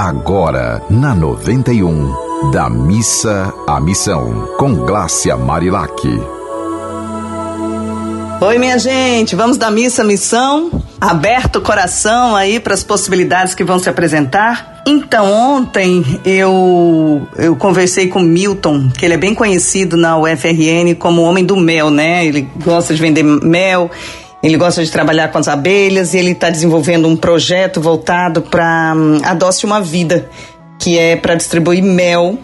Agora, na 91, da missa à missão, com Glácia Marilac. Oi, minha gente, vamos da missa à missão? Aberto o coração aí para as possibilidades que vão se apresentar. Então, ontem eu, eu conversei com Milton, que ele é bem conhecido na UFRN como o homem do mel, né? Ele gosta de vender mel ele gosta de trabalhar com as abelhas e ele está desenvolvendo um projeto voltado para um, a Doce Uma Vida, que é para distribuir mel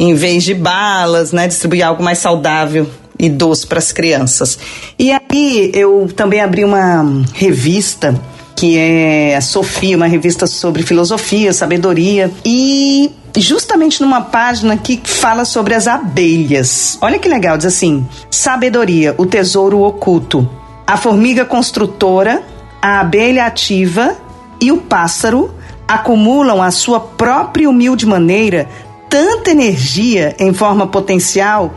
em vez de balas, né? Distribuir algo mais saudável e doce para as crianças. E aí eu também abri uma revista que é a Sofia, uma revista sobre filosofia, sabedoria e justamente numa página que fala sobre as abelhas. Olha que legal, diz assim: Sabedoria, o tesouro oculto a formiga construtora, a abelha ativa e o pássaro acumulam à sua própria humilde maneira tanta energia em forma potencial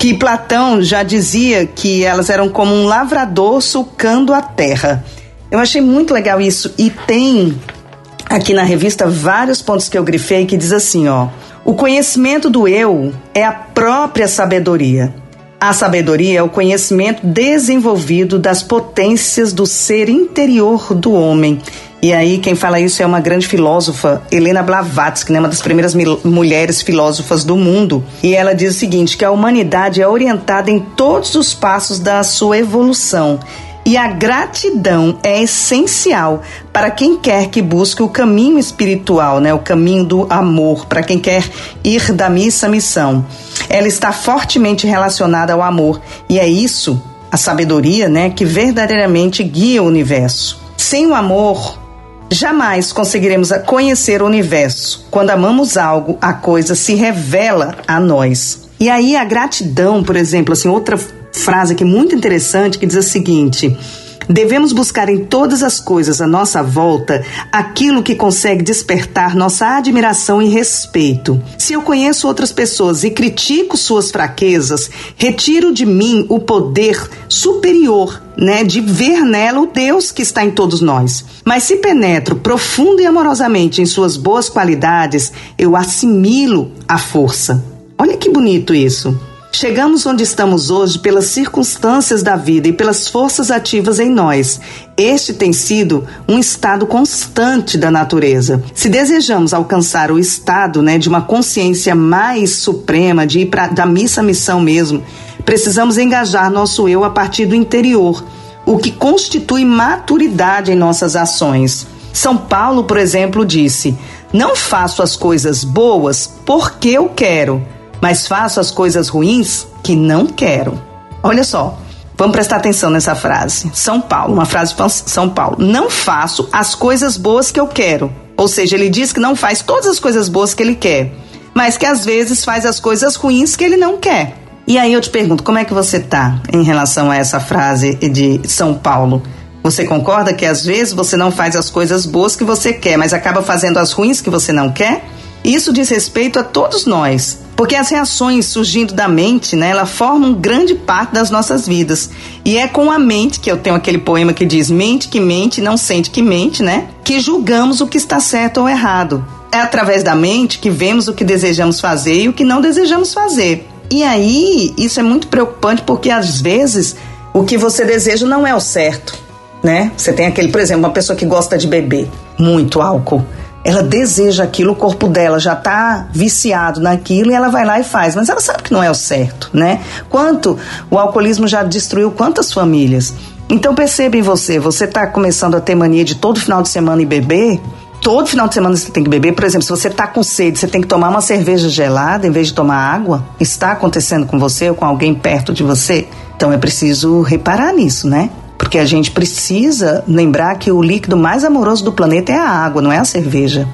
que Platão já dizia que elas eram como um lavrador sulcando a terra. Eu achei muito legal isso e tem aqui na revista vários pontos que eu grifei que diz assim, ó: o conhecimento do eu é a própria sabedoria. A sabedoria é o conhecimento desenvolvido das potências do ser interior do homem. E aí, quem fala isso é uma grande filósofa, Helena Blavatsky, né, uma das primeiras mulheres filósofas do mundo. E ela diz o seguinte: que a humanidade é orientada em todos os passos da sua evolução e a gratidão é essencial para quem quer que busque o caminho espiritual, né? o caminho do amor, para quem quer ir da missa à missão. Ela está fortemente relacionada ao amor e é isso, a sabedoria, né, que verdadeiramente guia o universo. Sem o amor, jamais conseguiremos conhecer o universo. Quando amamos algo, a coisa se revela a nós. E aí a gratidão, por exemplo, assim, outra frase aqui muito interessante que diz o seguinte: Devemos buscar em todas as coisas à nossa volta aquilo que consegue despertar nossa admiração e respeito. Se eu conheço outras pessoas e critico suas fraquezas, retiro de mim o poder superior, né, de ver nela o Deus que está em todos nós. Mas se penetro profundo e amorosamente em suas boas qualidades, eu assimilo a força. Olha que bonito isso. Chegamos onde estamos hoje pelas circunstâncias da vida e pelas forças ativas em nós. Este tem sido um estado constante da natureza. Se desejamos alcançar o estado né, de uma consciência mais suprema, de ir para da missa à missão mesmo, precisamos engajar nosso eu a partir do interior, o que constitui maturidade em nossas ações. São Paulo, por exemplo, disse: Não faço as coisas boas porque eu quero mas faço as coisas ruins que não quero. Olha só, vamos prestar atenção nessa frase. São Paulo, uma frase de São Paulo. Não faço as coisas boas que eu quero. Ou seja, ele diz que não faz todas as coisas boas que ele quer, mas que às vezes faz as coisas ruins que ele não quer. E aí eu te pergunto, como é que você tá em relação a essa frase de São Paulo? Você concorda que às vezes você não faz as coisas boas que você quer, mas acaba fazendo as ruins que você não quer? Isso diz respeito a todos nós. Porque as reações surgindo da mente, né, ela formam grande parte das nossas vidas. E é com a mente, que eu tenho aquele poema que diz: mente que mente, não sente que mente, né? Que julgamos o que está certo ou errado. É através da mente que vemos o que desejamos fazer e o que não desejamos fazer. E aí, isso é muito preocupante porque às vezes o que você deseja não é o certo, né? Você tem aquele, por exemplo, uma pessoa que gosta de beber muito álcool ela deseja aquilo, o corpo dela já está viciado naquilo e ela vai lá e faz, mas ela sabe que não é o certo, né? Quanto o alcoolismo já destruiu quantas famílias? Então perceba em você, você está começando a ter mania de todo final de semana e beber? Todo final de semana você tem que beber, por exemplo, se você está com sede, você tem que tomar uma cerveja gelada em vez de tomar água? Está acontecendo com você ou com alguém perto de você? Então é preciso reparar nisso, né? Porque a gente precisa lembrar que o líquido mais amoroso do planeta é a água, não é a cerveja.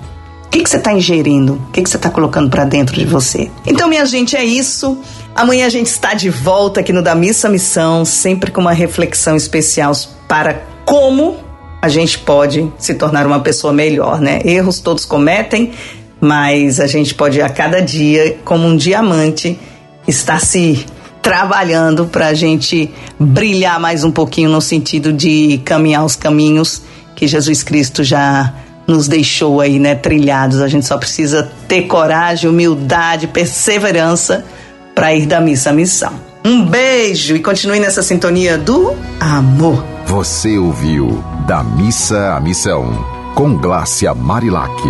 O que, você está ingerindo? O que, que você está colocando para dentro de você? Então, minha gente, é isso. Amanhã a gente está de volta aqui no Da Missa Missão, sempre com uma reflexão especial para como a gente pode se tornar uma pessoa melhor, né? Erros todos cometem, mas a gente pode a cada dia, como um diamante, estar se trabalhando para a gente brilhar mais um pouquinho no sentido de caminhar os caminhos que Jesus Cristo já nos deixou aí, né, trilhados. A gente só precisa ter coragem, humildade, perseverança para ir da missa à missão. Um beijo e continue nessa sintonia do amor. Você ouviu Da Missa à Missão, com Glácia Marilac.